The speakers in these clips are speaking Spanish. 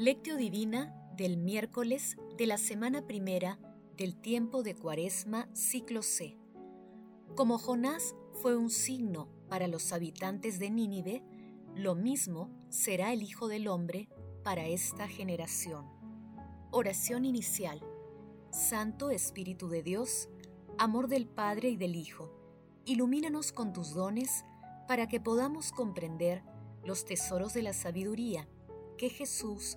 Lectio Divina del miércoles de la semana primera del tiempo de Cuaresma, ciclo C. Como Jonás fue un signo para los habitantes de Nínive, lo mismo será el Hijo del Hombre para esta generación. Oración inicial. Santo Espíritu de Dios, amor del Padre y del Hijo, ilumínanos con tus dones para que podamos comprender los tesoros de la sabiduría que Jesús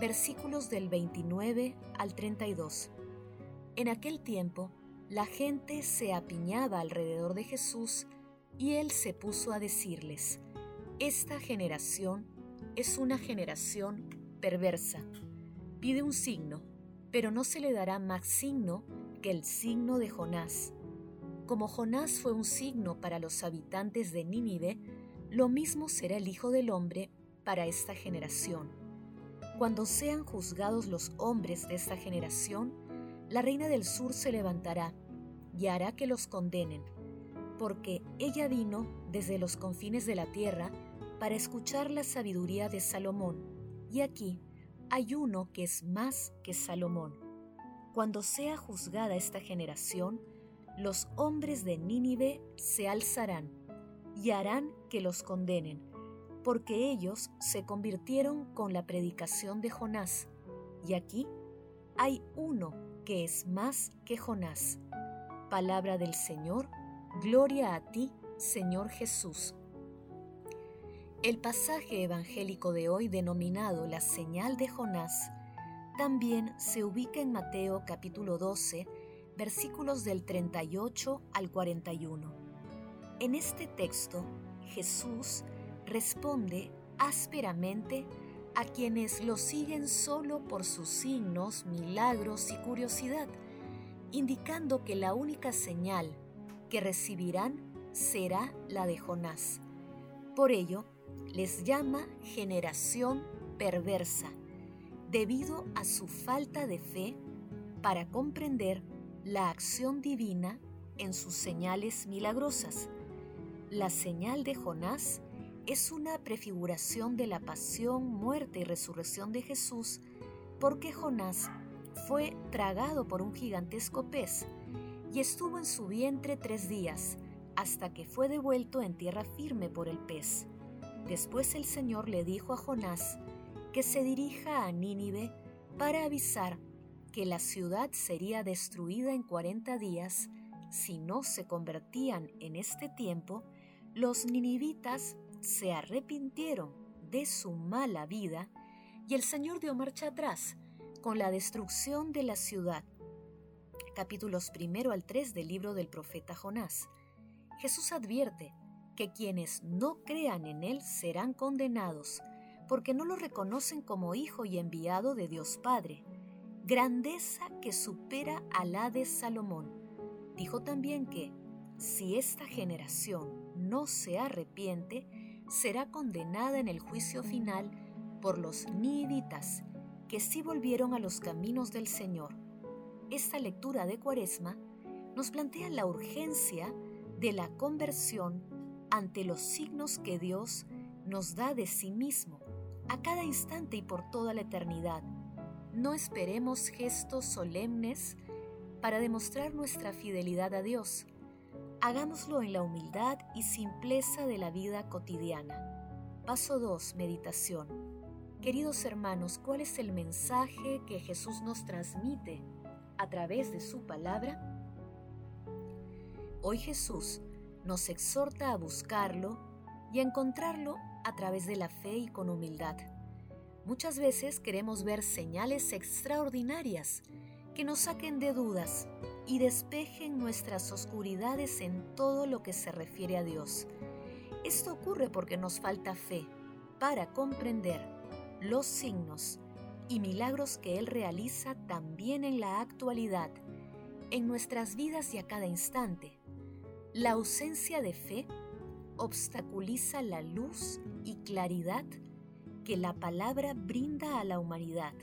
versículos del 29 al 32. En aquel tiempo, la gente se apiñaba alrededor de Jesús y él se puso a decirles, Esta generación es una generación perversa. Pide un signo, pero no se le dará más signo que el signo de Jonás. Como Jonás fue un signo para los habitantes de Nínive, lo mismo será el Hijo del Hombre para esta generación. Cuando sean juzgados los hombres de esta generación, la reina del sur se levantará y hará que los condenen, porque ella vino desde los confines de la tierra para escuchar la sabiduría de Salomón, y aquí hay uno que es más que Salomón. Cuando sea juzgada esta generación, los hombres de Nínive se alzarán y harán que los condenen, porque ellos se convirtieron con la predicación de Jonás, y aquí hay uno que es más que Jonás. Palabra del Señor, gloria a ti, Señor Jesús. El pasaje evangélico de hoy denominado la señal de Jonás también se ubica en Mateo capítulo 12, versículos del 38 al 41 en este texto, Jesús responde ásperamente a quienes lo siguen solo por sus signos, milagros y curiosidad, indicando que la única señal que recibirán será la de Jonás. Por ello, les llama generación perversa, debido a su falta de fe para comprender la acción divina en sus señales milagrosas la señal de Jonás es una prefiguración de la pasión, muerte y resurrección de Jesús, porque Jonás fue tragado por un gigantesco pez y estuvo en su vientre tres días, hasta que fue devuelto en tierra firme por el pez. Después el Señor le dijo a Jonás que se dirija a Nínive para avisar que la ciudad sería destruida en cuarenta días si no se convertían en este tiempo los ninivitas se arrepintieron de su mala vida y el Señor dio marcha atrás con la destrucción de la ciudad. Capítulos primero al 3 del libro del profeta Jonás. Jesús advierte que quienes no crean en Él serán condenados, porque no lo reconocen como hijo y enviado de Dios Padre, grandeza que supera a la de Salomón. Dijo también que, si esta generación no se arrepiente, será condenada en el juicio final por los niditas, que sí volvieron a los caminos del Señor. Esta lectura de Cuaresma nos plantea la urgencia de la conversión ante los signos que Dios nos da de sí mismo, a cada instante y por toda la eternidad. No esperemos gestos solemnes para demostrar nuestra fidelidad a Dios Hagámoslo en la humildad y simpleza de la vida cotidiana. Paso 2. Meditación. Queridos hermanos, ¿cuál es el mensaje que Jesús nos transmite a través de su palabra? Hoy Jesús nos exhorta a buscarlo y a encontrarlo a través de la fe y con humildad. Muchas veces queremos ver señales extraordinarias que nos saquen de dudas y despejen nuestras oscuridades en todo lo que se refiere a Dios. Esto ocurre porque nos falta fe para comprender los signos y milagros que Él realiza también en la actualidad, en nuestras vidas y a cada instante. La ausencia de fe obstaculiza la luz y claridad que la palabra brinda a la humanidad.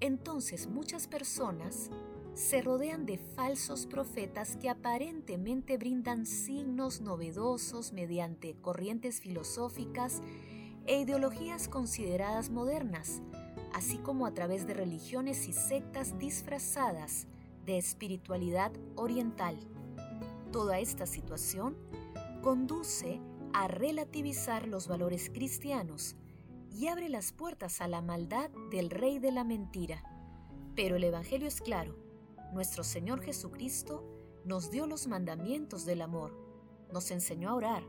Entonces muchas personas se rodean de falsos profetas que aparentemente brindan signos novedosos mediante corrientes filosóficas e ideologías consideradas modernas, así como a través de religiones y sectas disfrazadas de espiritualidad oriental. Toda esta situación conduce a relativizar los valores cristianos y abre las puertas a la maldad del rey de la mentira. Pero el Evangelio es claro. Nuestro Señor Jesucristo nos dio los mandamientos del amor, nos enseñó a orar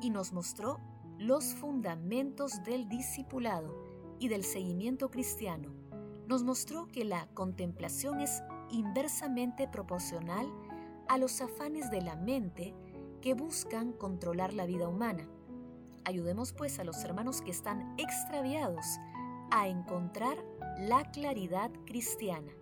y nos mostró los fundamentos del discipulado y del seguimiento cristiano. Nos mostró que la contemplación es inversamente proporcional a los afanes de la mente que buscan controlar la vida humana. Ayudemos pues a los hermanos que están extraviados a encontrar la claridad cristiana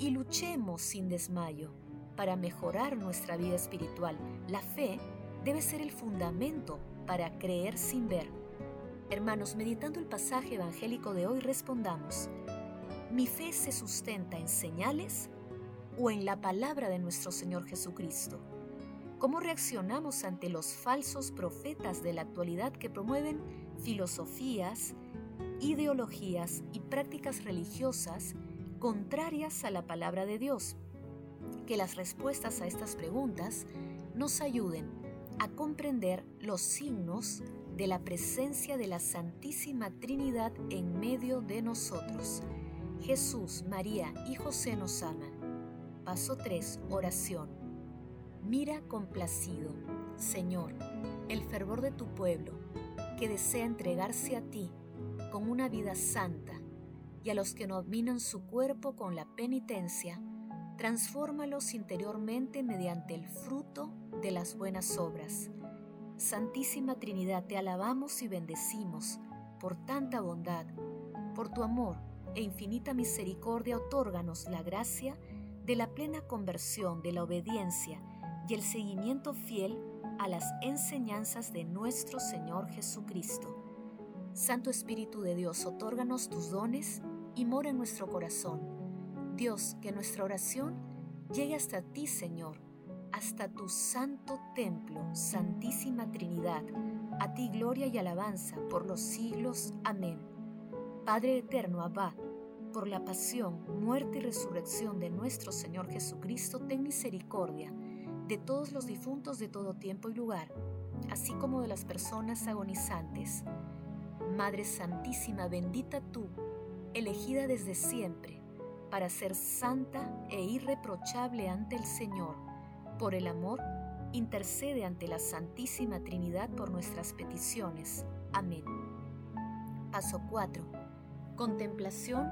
y luchemos sin desmayo para mejorar nuestra vida espiritual. La fe debe ser el fundamento para creer sin ver. Hermanos, meditando el pasaje evangélico de hoy, respondamos, ¿mi fe se sustenta en señales o en la palabra de nuestro Señor Jesucristo? ¿Cómo reaccionamos ante los falsos profetas de la actualidad que promueven filosofías, ideologías y prácticas religiosas contrarias a la palabra de Dios? Que las respuestas a estas preguntas nos ayuden a comprender los signos de la presencia de la Santísima Trinidad en medio de nosotros. Jesús, María y José nos aman. Paso 3. Oración. Mira complacido, Señor, el fervor de tu pueblo, que desea entregarse a ti con una vida santa, y a los que dominan su cuerpo con la penitencia, transfórmalos interiormente mediante el fruto de las buenas obras. Santísima Trinidad, te alabamos y bendecimos por tanta bondad, por tu amor e infinita misericordia, otórganos la gracia de la plena conversión, de la obediencia, y el seguimiento fiel a las enseñanzas de nuestro Señor Jesucristo. Santo Espíritu de Dios, otórganos tus dones y mora en nuestro corazón. Dios, que nuestra oración llegue hasta ti, Señor, hasta tu santo templo, Santísima Trinidad. A ti gloria y alabanza por los siglos. Amén. Padre eterno, Abba, por la pasión, muerte y resurrección de nuestro Señor Jesucristo, ten misericordia de todos los difuntos de todo tiempo y lugar, así como de las personas agonizantes. Madre Santísima, bendita tú, elegida desde siempre, para ser santa e irreprochable ante el Señor, por el amor, intercede ante la Santísima Trinidad por nuestras peticiones. Amén. Paso 4. Contemplación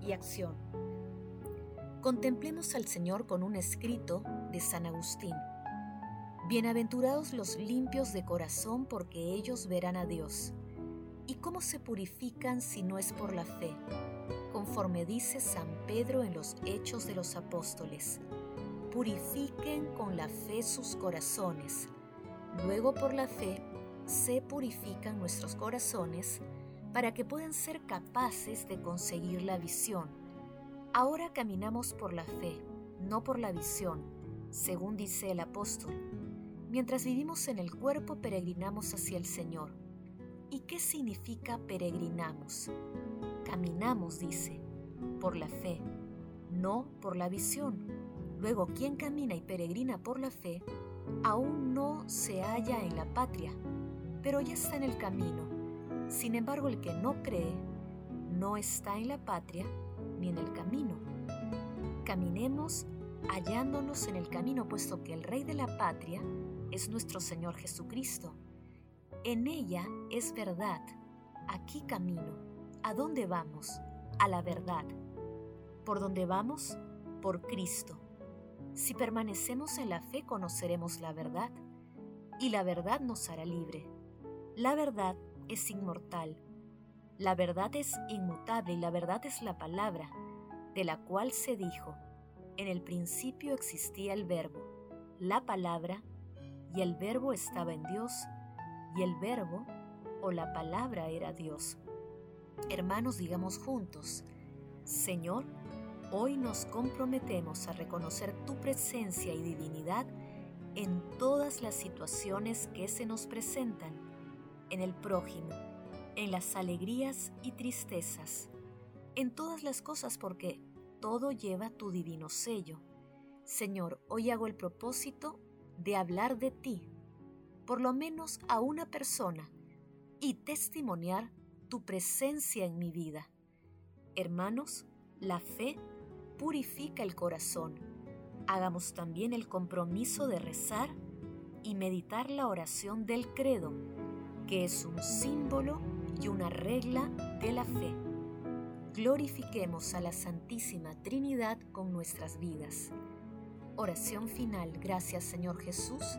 y acción. Contemplemos al Señor con un escrito de San Agustín. Bienaventurados los limpios de corazón porque ellos verán a Dios. ¿Y cómo se purifican si no es por la fe? Conforme dice San Pedro en los Hechos de los Apóstoles, purifiquen con la fe sus corazones. Luego por la fe se purifican nuestros corazones para que puedan ser capaces de conseguir la visión. Ahora caminamos por la fe, no por la visión según dice el apóstol. Mientras vivimos en el cuerpo, peregrinamos hacia el Señor. ¿Y qué significa peregrinamos? Caminamos, dice, por la fe, no por la visión. Luego, quien camina y peregrina por la fe, aún no se halla en la patria, pero ya está en el camino. Sin embargo, el que no cree, no está en la patria ni en el camino. Caminemos hallándonos en el camino, puesto que el Rey de la patria es nuestro Señor Jesucristo. En ella es verdad. Aquí camino. ¿A dónde vamos? A la verdad. ¿Por dónde vamos? Por Cristo. Si permanecemos en la fe conoceremos la verdad y la verdad nos hará libre. La verdad es inmortal. La verdad es inmutable y la verdad es la palabra, de la cual se dijo, en el principio existía el verbo, la palabra, y el verbo estaba en Dios, y el verbo o la palabra era Dios. Hermanos, digamos juntos, Señor, hoy nos comprometemos a reconocer tu presencia y divinidad en todas las situaciones que se nos presentan, en el prójimo, en las alegrías y tristezas, en todas las cosas porque todo lleva tu divino sello. Señor, hoy hago el propósito de hablar de ti, por lo menos a una persona, y testimoniar tu presencia en mi vida. Hermanos, la fe purifica el corazón. Hagamos también el compromiso de rezar y meditar la oración del credo, que es un símbolo y una regla de la fe. Glorifiquemos a la Santísima Trinidad con nuestras vidas. Oración final. Gracias Señor Jesús,